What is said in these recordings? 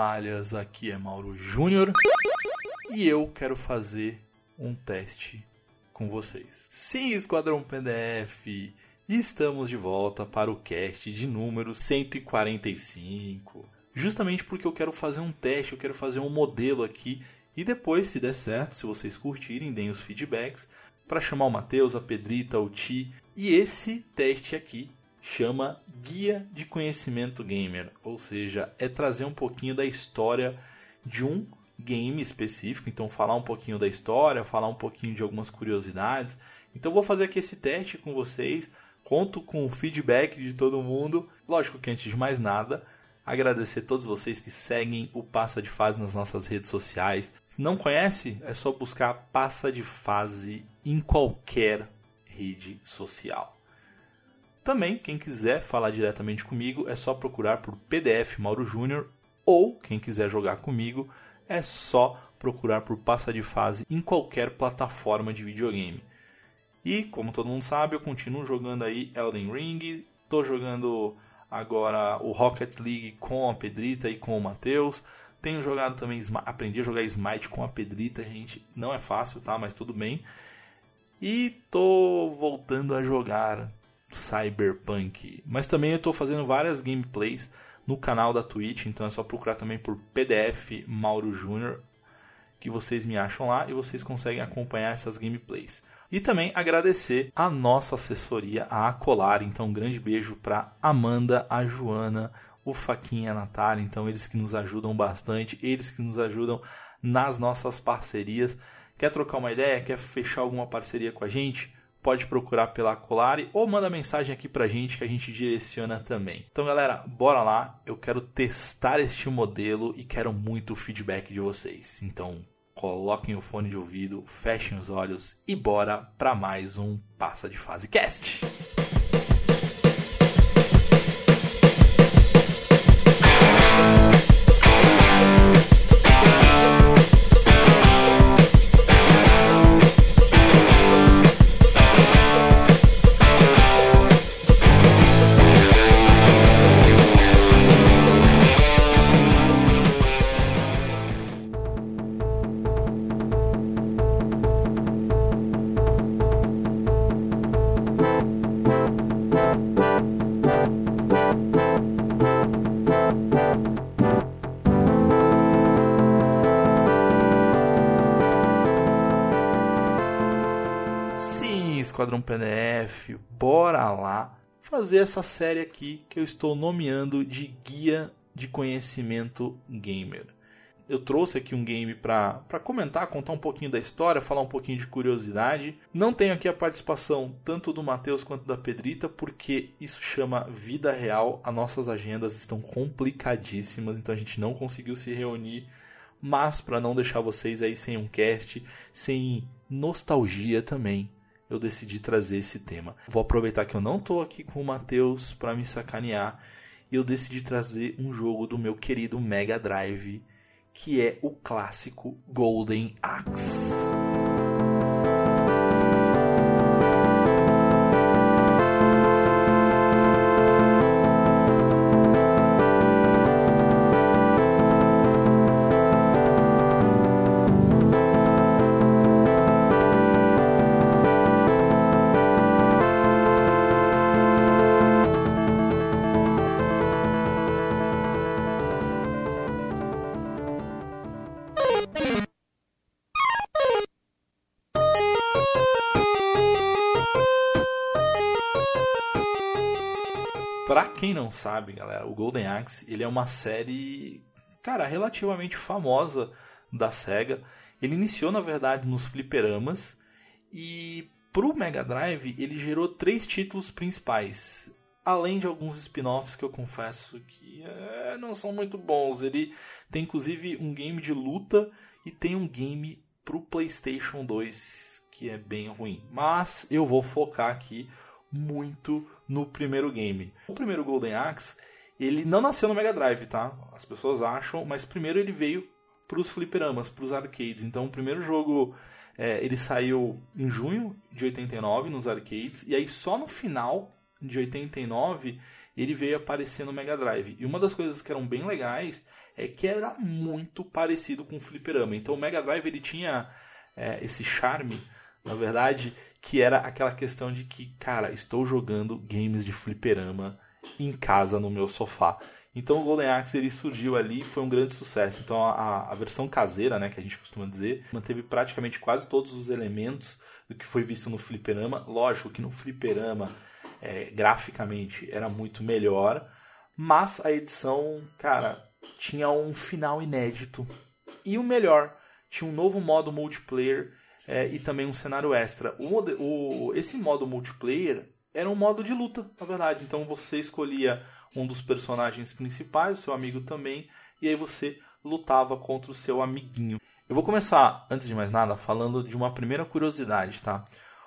toalhas, aqui é Mauro Júnior e eu quero fazer um teste com vocês. Sim, Esquadrão PDF, estamos de volta para o cast de número 145. Justamente porque eu quero fazer um teste, eu quero fazer um modelo aqui e depois, se der certo, se vocês curtirem, deem os feedbacks para chamar o Matheus, a Pedrita, o Ti. E esse teste aqui chama Guia de Conhecimento Gamer, ou seja, é trazer um pouquinho da história de um game específico, então falar um pouquinho da história, falar um pouquinho de algumas curiosidades. Então vou fazer aqui esse teste com vocês, conto com o feedback de todo mundo. Lógico que antes de mais nada, agradecer a todos vocês que seguem o Passa de Fase nas nossas redes sociais. Se não conhece, é só buscar Passa de Fase em qualquer rede social. Também, quem quiser falar diretamente comigo, é só procurar por PDF Mauro Júnior ou quem quiser jogar comigo, é só procurar por Passa de Fase em qualquer plataforma de videogame. E, como todo mundo sabe, eu continuo jogando aí Elden Ring, estou jogando agora o Rocket League com a Pedrita e com o Matheus. Tenho jogado também, aprendi a jogar Smite com a Pedrita, gente. Não é fácil, tá? Mas tudo bem. E tô voltando a jogar Cyberpunk. Mas também eu tô fazendo várias gameplays no canal da Twitch, então é só procurar também por PDF Mauro Júnior que vocês me acham lá e vocês conseguem acompanhar essas gameplays. E também agradecer a nossa assessoria, a Acolar. Então, um grande beijo para Amanda, a Joana, o Faquinha, a Natália. Então, eles que nos ajudam bastante, eles que nos ajudam nas nossas parcerias. Quer trocar uma ideia? Quer fechar alguma parceria com a gente? Pode procurar pela Colari ou manda mensagem aqui pra gente que a gente direciona também. Então, galera, bora lá. Eu quero testar este modelo e quero muito o feedback de vocês. Então, coloquem o fone de ouvido, fechem os olhos e bora para mais um Passa de Fase Cast. Esquadrão PDF, bora lá fazer essa série aqui que eu estou nomeando de Guia de Conhecimento Gamer. Eu trouxe aqui um game para comentar, contar um pouquinho da história, falar um pouquinho de curiosidade. Não tenho aqui a participação tanto do Matheus quanto da Pedrita, porque isso chama vida real. As nossas agendas estão complicadíssimas, então a gente não conseguiu se reunir. Mas para não deixar vocês aí sem um cast, sem nostalgia também, eu decidi trazer esse tema. Vou aproveitar que eu não estou aqui com o Matheus para me sacanear e eu decidi trazer um jogo do meu querido Mega Drive, que é o clássico Golden Axe. Pra quem não sabe, galera, o Golden Axe ele é uma série, cara, relativamente famosa da Sega. Ele iniciou, na verdade, nos fliperamas e pro Mega Drive ele gerou três títulos principais, além de alguns spin-offs que eu confesso que é, não são muito bons. Ele tem inclusive um game de luta e tem um game pro PlayStation 2 que é bem ruim. Mas eu vou focar aqui muito no primeiro game. O primeiro Golden Axe, ele não nasceu no Mega Drive, tá? As pessoas acham, mas primeiro ele veio para os fliperamas, para os arcades. Então o primeiro jogo é, ele saiu em junho de 89 nos arcades e aí só no final de 89 ele veio aparecer no Mega Drive. E uma das coisas que eram bem legais é que era muito parecido com o fliperama. Então o Mega Drive ele tinha é, esse charme, na verdade, que era aquela questão de que, cara, estou jogando games de fliperama em casa no meu sofá. Então o Golden Axe ele surgiu ali e foi um grande sucesso. Então a, a, versão caseira, né, que a gente costuma dizer, manteve praticamente quase todos os elementos do que foi visto no fliperama. Lógico que no fliperama, é, graficamente, era muito melhor, mas a edição, cara, tinha um final inédito. E o melhor, tinha um novo modo multiplayer é, e também um cenário extra. O, o, esse modo multiplayer era um modo de luta, na verdade. Então você escolhia um dos personagens principais, o seu amigo também, e aí você lutava contra o seu amiguinho. Eu vou começar, antes de mais nada, falando de uma primeira curiosidade, tá?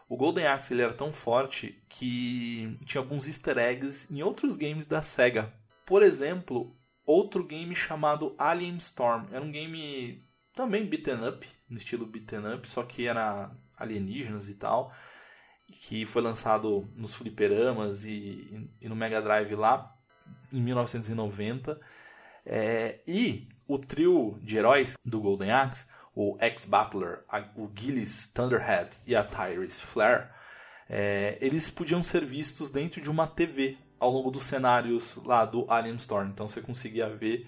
O Golden Axe ele era tão forte que tinha alguns easter eggs em outros games da SEGA. Por exemplo, outro game chamado Alien Storm. Era um game também beaten up, no estilo beaten up, só que era alienígenas e tal, que foi lançado nos fliperamas e, e no Mega Drive lá em 1990. É, e o trio de heróis do Golden Axe, o X-Battler, o Gillis Thunderhead e a Tyrese Flare, é, eles podiam ser vistos dentro de uma TV ao longo dos cenários lá do Alien Storm. Então você conseguia ver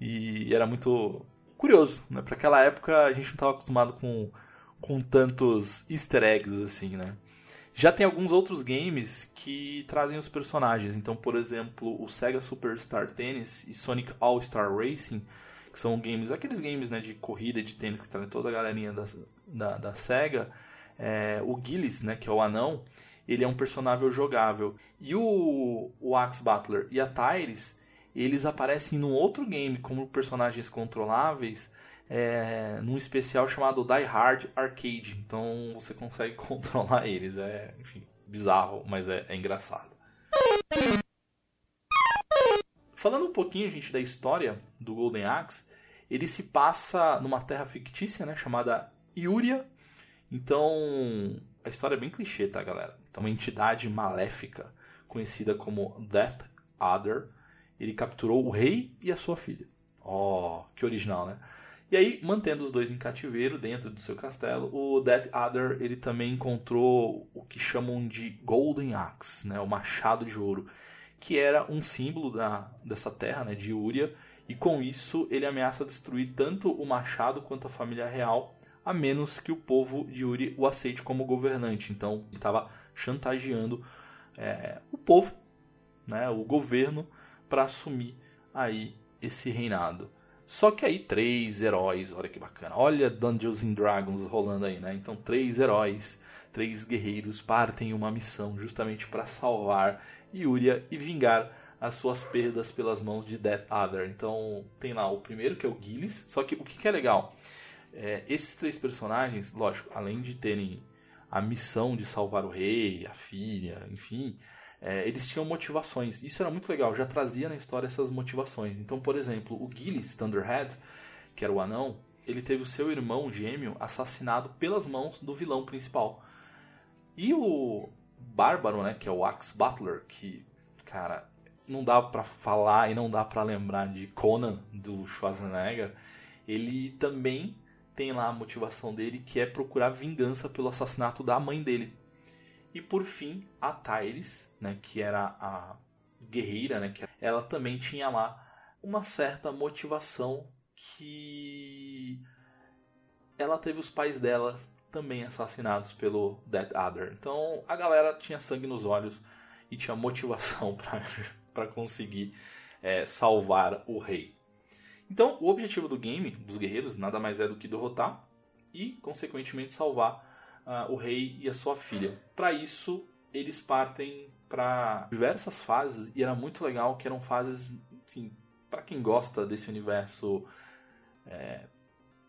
e era muito curioso, né? Para aquela época a gente não estava acostumado com, com tantos easter eggs assim, né? Já tem alguns outros games que trazem os personagens. Então, por exemplo, o Sega Superstar Tennis e Sonic All Star Racing, que são games, aqueles games né, de corrida de tênis que trazem toda a galerinha da, da, da Sega. É, o Gillis, né, que é o anão, ele é um personagem jogável. E o, o Axe Butler e a Tyrese, eles aparecem num outro game como personagens controláveis, é, num especial chamado Die Hard Arcade. Então você consegue controlar eles. É, enfim, bizarro, mas é, é engraçado. Falando um pouquinho, gente, da história do Golden Axe, ele se passa numa terra fictícia, né, chamada Iuria. Então, a história é bem clichê, tá, galera? Então, uma entidade maléfica, conhecida como Death Adder, ele capturou o rei e a sua filha. Oh, que original, né? E aí, mantendo os dois em cativeiro dentro do seu castelo, o Death Adder ele também encontrou o que chamam de Golden Axe, né, o machado de ouro, que era um símbolo da, dessa terra, né, de Uria, e com isso ele ameaça destruir tanto o machado quanto a família real, a menos que o povo de Uri o aceite como governante. Então, ele estava chantageando é, o povo, né, o governo, para assumir aí esse reinado. Só que aí três heróis, olha que bacana. Olha Dungeons and Dragons rolando aí, né? Então três heróis, três guerreiros partem uma missão justamente para salvar Yuria e vingar as suas perdas pelas mãos de Death Adder. Então tem lá o primeiro que é o Gillis. Só que o que é legal? É, esses três personagens, lógico, além de terem a missão de salvar o rei, a filha, enfim, é, eles tinham motivações. Isso era muito legal, já trazia na história essas motivações. Então, por exemplo, o Gillis Thunderhead, que era o anão, ele teve o seu irmão gêmeo assassinado pelas mãos do vilão principal. E o Bárbaro, né, que é o Axe Butler, que, cara, não dá para falar e não dá para lembrar de Conan do Schwarzenegger, ele também tem lá a motivação dele que é procurar vingança pelo assassinato da mãe dele. E por fim, a Tyres, né, que era a guerreira, né, que ela também tinha lá uma certa motivação que ela teve os pais dela também assassinados pelo Dead Adder. Então a galera tinha sangue nos olhos e tinha motivação para conseguir é, salvar o rei. Então o objetivo do game, dos guerreiros, nada mais é do que derrotar e, consequentemente, salvar uh, o rei e a sua filha. Para isso, eles partem para diversas fases e era muito legal que eram fases, enfim, para quem gosta desse universo é,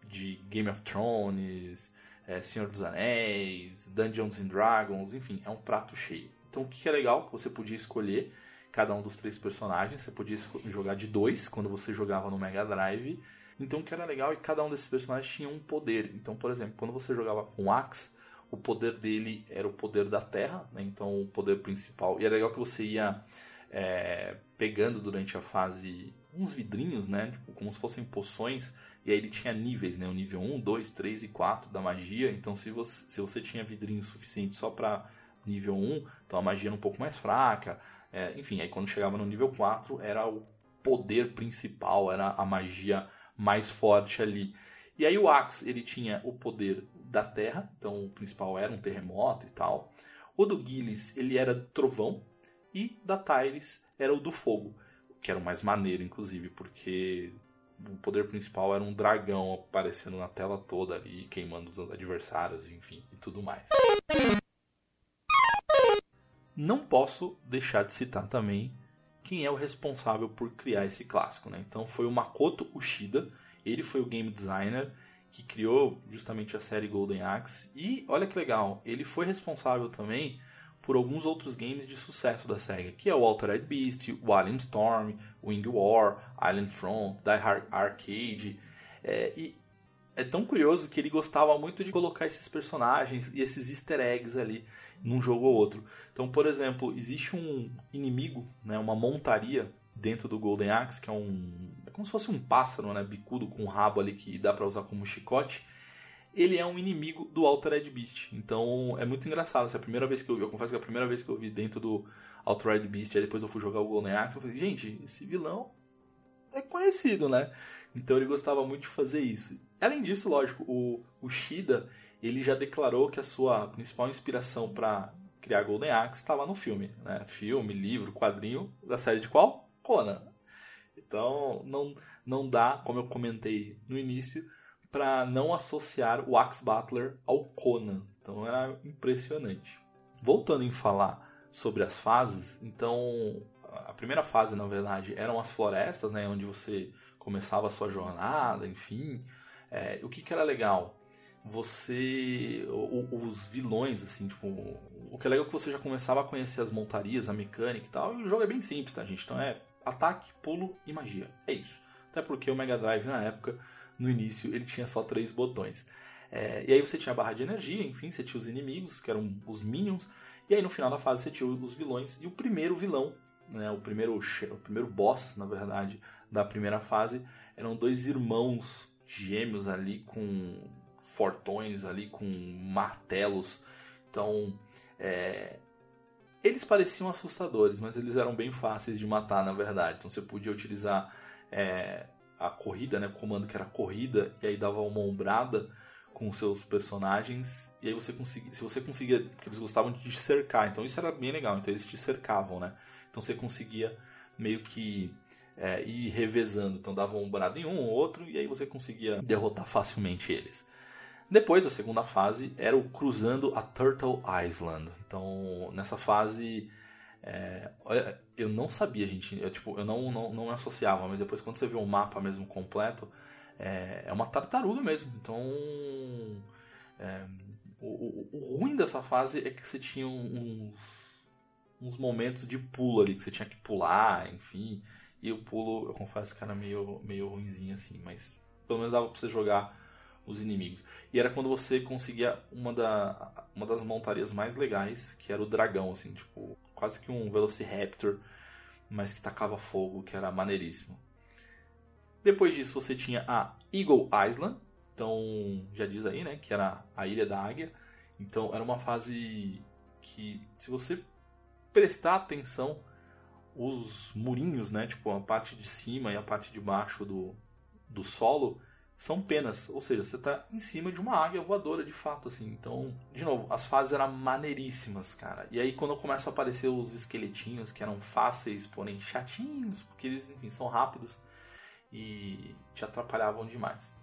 de Game of Thrones, é, Senhor dos Anéis, Dungeons and Dragons, enfim, é um prato cheio. Então o que é legal que você podia escolher cada um dos três personagens, você podia jogar de dois quando você jogava no Mega Drive. Então o que era legal é que cada um desses personagens tinha um poder. Então, por exemplo, quando você jogava com Axe, o poder dele era o poder da terra, né? então o poder principal. E é legal que você ia é, pegando durante a fase uns vidrinhos, né? Tipo, como se fossem poções. E aí ele tinha níveis, né? O nível 1, 2, 3 e 4 da magia. Então se você, se você tinha vidrinho suficiente só para nível 1, então a magia era um pouco mais fraca. É, enfim, aí quando chegava no nível 4 era o poder principal, era a magia mais forte ali. E aí o Axe, ele tinha o poder da terra, então o principal era um terremoto e tal. O do Gillis, ele era trovão. E da Tyres era o do fogo, que era o mais maneiro, inclusive, porque o poder principal era um dragão aparecendo na tela toda ali, queimando os adversários, enfim, e tudo mais. Não posso deixar de citar também quem é o responsável por criar esse clássico, né? Então foi o Makoto Ushida, ele foi o game designer que criou justamente a série Golden Axe e olha que legal, ele foi responsável também por alguns outros games de sucesso da SEGA, que é o Altered Beast, o Alien Storm, Wing War, Island Front, Die Hard Arcade. É, e é tão curioso que ele gostava muito de colocar esses personagens e esses easter eggs ali num jogo ou outro. Então, por exemplo, existe um inimigo, né, uma montaria dentro do Golden Axe, que é um. Como se fosse um pássaro, né? Bicudo com um rabo ali que dá para usar como chicote ele é um inimigo do Altered Beast. Então é muito engraçado. Essa é a primeira vez que eu eu confesso que é a primeira vez que eu vi dentro do Altered Beast, aí depois eu fui jogar o Golden Axe, eu falei, gente, esse vilão é conhecido, né? Então ele gostava muito de fazer isso. Além disso, lógico, o, o Shida, ele já declarou que a sua principal inspiração para criar Golden Axe estava no filme, né? Filme, livro, quadrinho da série de qual? Conan. Então não não dá, como eu comentei no início, para não associar o Axe Butler ao Conan. Então era impressionante. Voltando em falar sobre as fases, então a primeira fase, na verdade, eram as florestas, né, onde você começava a sua jornada, enfim. É, o que, que era legal? Você. Os vilões, assim, tipo. O que é legal é que você já começava a conhecer as montarias, a mecânica e tal. E o jogo é bem simples, tá, gente? Então é ataque, pulo e magia. É isso. Até porque o Mega Drive na época no início ele tinha só três botões. É, e aí você tinha a barra de energia, enfim, você tinha os inimigos, que eram os minions, e aí no final da fase você tinha os vilões, e o primeiro vilão, né, o, primeiro, o primeiro boss, na verdade, da primeira fase, eram dois irmãos gêmeos ali com fortões ali, com martelos. Então, é, eles pareciam assustadores, mas eles eram bem fáceis de matar, na verdade. Então você podia utilizar é, a corrida, né? O comando que era corrida, e aí dava uma ombrada com os seus personagens, e aí você conseguia, se você conseguia, porque eles gostavam de te cercar, então isso era bem legal, então eles te cercavam, né? Então você conseguia meio que é, ir revezando, então dava uma ombrada em um ou outro, e aí você conseguia derrotar facilmente eles. Depois, a segunda fase era o cruzando a Turtle Island. Então, nessa fase é, eu não sabia, gente. Eu, tipo, eu não, não, não me associava, mas depois quando você vê o mapa mesmo completo, é, é uma tartaruga mesmo. Então. É, o, o, o, ruim dessa fase é que você tinha uns, uns momentos de pulo ali, que você tinha que pular, enfim. E o pulo, eu confesso que era meio, meio ruimzinho assim, mas pelo menos dava pra você jogar os inimigos. E era quando você conseguia uma, da, uma das montarias mais legais, que era o dragão, assim, tipo, quase que um Velociraptor, mas que tacava fogo, que era maneiríssimo. Depois disso você tinha a Eagle Island, então já diz aí, né, que era a Ilha da Águia. Então era uma fase que, se você prestar atenção, os murinhos, né, tipo a parte de cima e a parte de baixo do, do solo, são penas, ou seja, você está em cima de uma águia voadora de fato, assim. Então, de novo, as fases eram maneiríssimas, cara. E aí quando começam a aparecer os esqueletinhos que eram fáceis, porém chatinhos, porque eles, enfim, são rápidos e te atrapalhavam demais.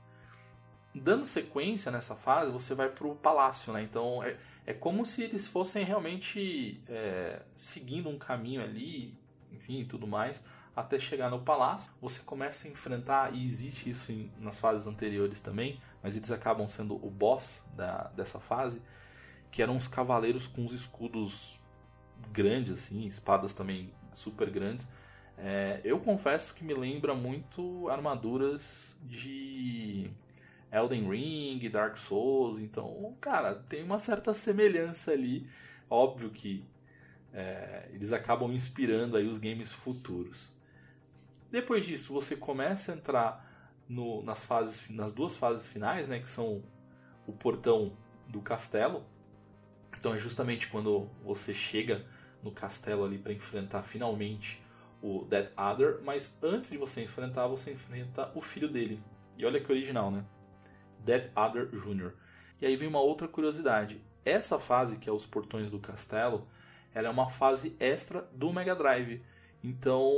Dando sequência nessa fase, você vai para o palácio, né? Então é, é como se eles fossem realmente é, seguindo um caminho ali, enfim, tudo mais até chegar no palácio. Você começa a enfrentar, e existe isso em, nas fases anteriores também, mas eles acabam sendo o boss da, dessa fase, que eram os cavaleiros com os escudos grandes, assim, espadas também super grandes. É, eu confesso que me lembra muito armaduras de Elden Ring, Dark Souls, então, cara, tem uma certa semelhança ali. Óbvio que é, eles acabam inspirando aí os games futuros. Depois disso, você começa a entrar no, nas fases, nas duas fases finais, né, que são o portão do castelo. Então é justamente quando você chega no castelo ali para enfrentar finalmente o Dead Adder, mas antes de você enfrentar, você enfrenta o filho dele. E olha que original, né? Dead Adder Jr. E aí vem uma outra curiosidade. Essa fase, que é os portões do castelo, ela é uma fase extra do Mega Drive. Então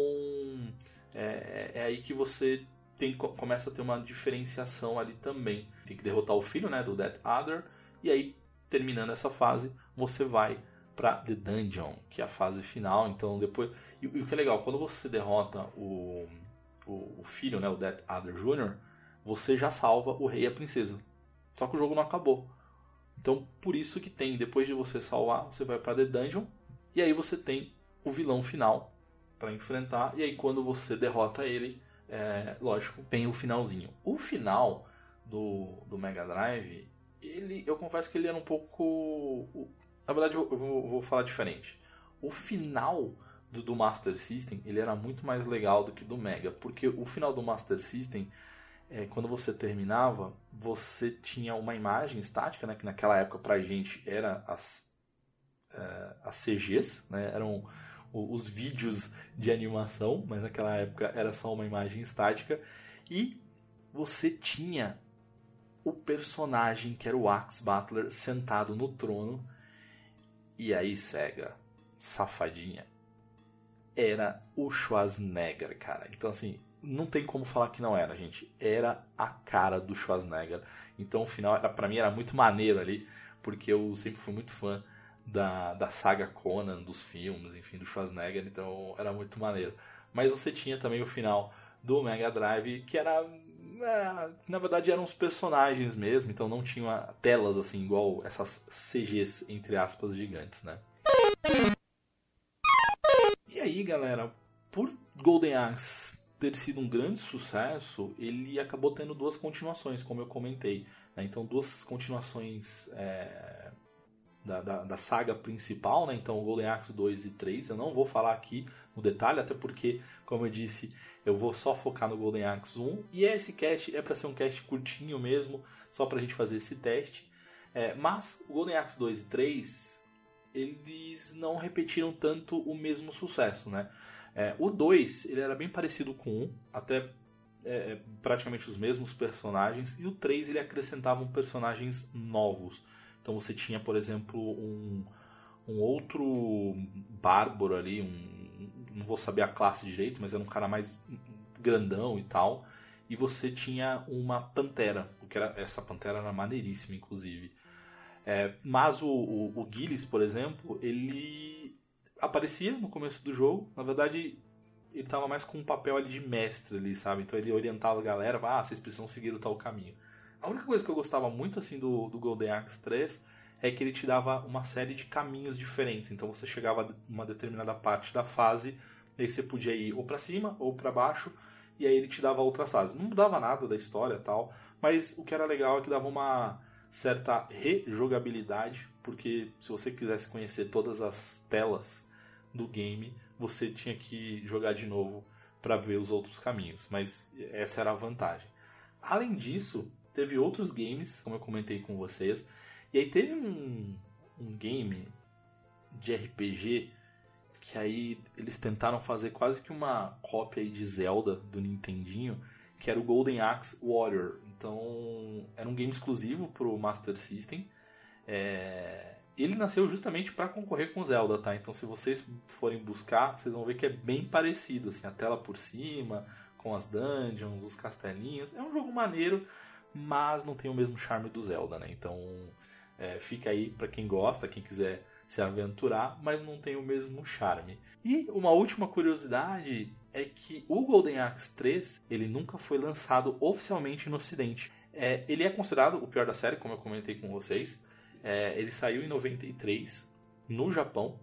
aí que você tem, começa a ter uma diferenciação ali também. Tem que derrotar o filho né, do Death Adder. E aí, terminando essa fase, você vai para The Dungeon, que é a fase final. Então depois. E, e, o que é legal, quando você derrota o, o, o filho, né, o Death Adder Jr., você já salva o rei e a princesa. Só que o jogo não acabou. Então por isso que tem, depois de você salvar, você vai para The Dungeon e aí você tem o vilão final para enfrentar. E aí quando você derrota ele, é, lógico, tem o finalzinho. O final do, do Mega Drive, ele, eu confesso que ele era um pouco. Na verdade, eu vou, vou falar diferente. O final do, do, Master System ele era muito mais legal do que do Mega, porque o final do Master System, é, quando você terminava, você tinha uma imagem estática, né, que naquela época pra gente era as uh, as CGs, né? eram os vídeos de animação, mas naquela época era só uma imagem estática. E você tinha o personagem que era o Axe Butler sentado no trono. E aí, Sega, safadinha, era o Schwarzenegger, cara. Então, assim, não tem como falar que não era, gente. Era a cara do Schwarzenegger. Então, o final, era, pra mim, era muito maneiro ali, porque eu sempre fui muito fã da, da saga Conan, dos filmes, enfim, do Schwarzenegger, então era muito maneiro. Mas você tinha também o final do Mega Drive, que era. É, na verdade eram os personagens mesmo, então não tinha telas assim, igual essas CGs, entre aspas, gigantes, né? E aí, galera, por Golden Axe ter sido um grande sucesso, ele acabou tendo duas continuações, como eu comentei. Né? Então, duas continuações é, da, da, da, saga principal, né? Então, Golden Axe 2 e 3. Eu não vou falar aqui no detalhe, até porque, como eu disse, eu vou só focar no Golden Axe 1. E esse cast é para ser um cast curtinho mesmo, só para a gente fazer esse teste. É, mas o Golden Axe 2 e 3, eles não repetiram tanto o mesmo sucesso, né? É, o 2, ele era bem parecido com o 1, até é, praticamente os mesmos personagens. E o 3, ele acrescentava personagens novos. Então você tinha, por exemplo, um, um outro bárbaro ali, um, não vou saber a classe direito, mas era um cara mais grandão e tal. E você tinha uma pantera, porque era, essa pantera era maneiríssima, inclusive. É, mas o, o, o Gillis, por exemplo, ele aparecia no começo do jogo. Na verdade, ele estava mais com um papel ali de mestre ali, sabe? Então ele orientava a galera, ah, vocês precisam seguir o tal caminho. A única coisa que eu gostava muito assim do, do Golden Axe 3 é que ele te dava uma série de caminhos diferentes. Então você chegava a uma determinada parte da fase, aí você podia ir ou para cima ou para baixo, e aí ele te dava outras fases. Não mudava nada da história tal, mas o que era legal é que dava uma certa rejogabilidade, porque se você quisesse conhecer todas as telas do game, você tinha que jogar de novo para ver os outros caminhos, mas essa era a vantagem. Além disso, teve outros games, como eu comentei com vocês. E aí teve um, um game de RPG que aí eles tentaram fazer quase que uma cópia de Zelda do Nintendinho, que era o Golden Axe Warrior. Então era um game exclusivo para o Master System. É... Ele nasceu justamente para concorrer com Zelda, tá? Então se vocês forem buscar, vocês vão ver que é bem parecido, assim, a tela por cima, com as dungeons, os castelinhos. É um jogo maneiro, mas não tem o mesmo charme do Zelda, né? Então é, fica aí para quem gosta, quem quiser se aventurar, mas não tem o mesmo charme. E uma última curiosidade é que o Golden Axe 3 ele nunca foi lançado oficialmente no Ocidente. É, ele é considerado o pior da série, como eu comentei com vocês. É, ele saiu em 93 no Japão.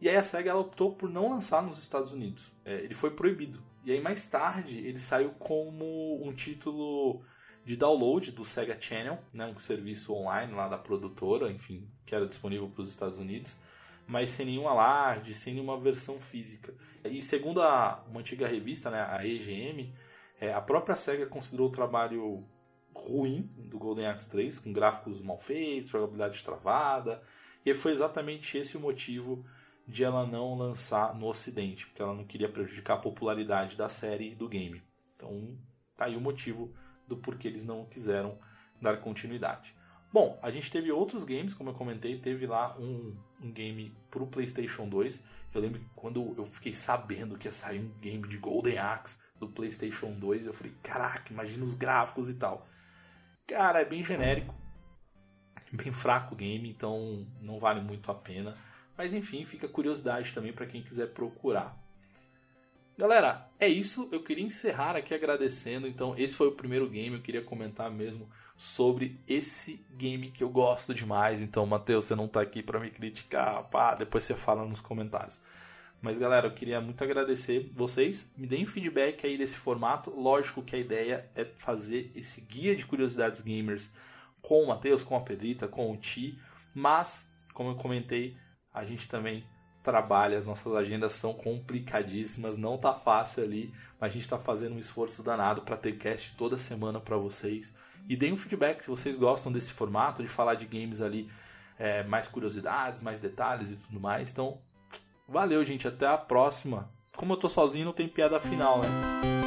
E aí a SEGA optou por não lançar nos Estados Unidos. É, ele foi proibido. E aí mais tarde ele saiu como um título de download do Sega Channel, né, um serviço online lá da produtora, enfim, que era disponível para os Estados Unidos. mas sem nenhum alarde, sem nenhuma versão física. E segundo a, uma antiga revista, né, a EGM, é, a própria SEGA considerou o trabalho ruim do Golden Axe 3, com gráficos mal feitos, jogabilidade travada, e foi exatamente esse o motivo de ela não lançar no ocidente, porque ela não queria prejudicar a popularidade da série e do game. Então, tá aí o motivo do porquê eles não quiseram dar continuidade. Bom, a gente teve outros games, como eu comentei, teve lá um, um game pro PlayStation 2. Eu lembro quando eu fiquei sabendo que ia sair um game de Golden Axe do PlayStation 2, eu falei, caraca, imagina os gráficos e tal. Cara, é bem genérico, bem fraco o game, então não vale muito a pena. Mas enfim, fica curiosidade também para quem quiser procurar. Galera, é isso. Eu queria encerrar aqui agradecendo. Então, esse foi o primeiro game. Eu queria comentar mesmo sobre esse game que eu gosto demais. Então, Matheus, você não está aqui para me criticar, pá, depois você fala nos comentários. Mas galera, eu queria muito agradecer vocês. Me deem feedback aí desse formato. Lógico que a ideia é fazer esse guia de curiosidades gamers com o Matheus, com a Pedrita, com o Ti. Mas, como eu comentei, a gente também trabalha, as nossas agendas são complicadíssimas, não tá fácil ali, mas a gente está fazendo um esforço danado para ter cast toda semana para vocês. E deem um feedback se vocês gostam desse formato, de falar de games ali, é, mais curiosidades, mais detalhes e tudo mais. Então, valeu, gente. Até a próxima. Como eu tô sozinho, não tem piada final, né?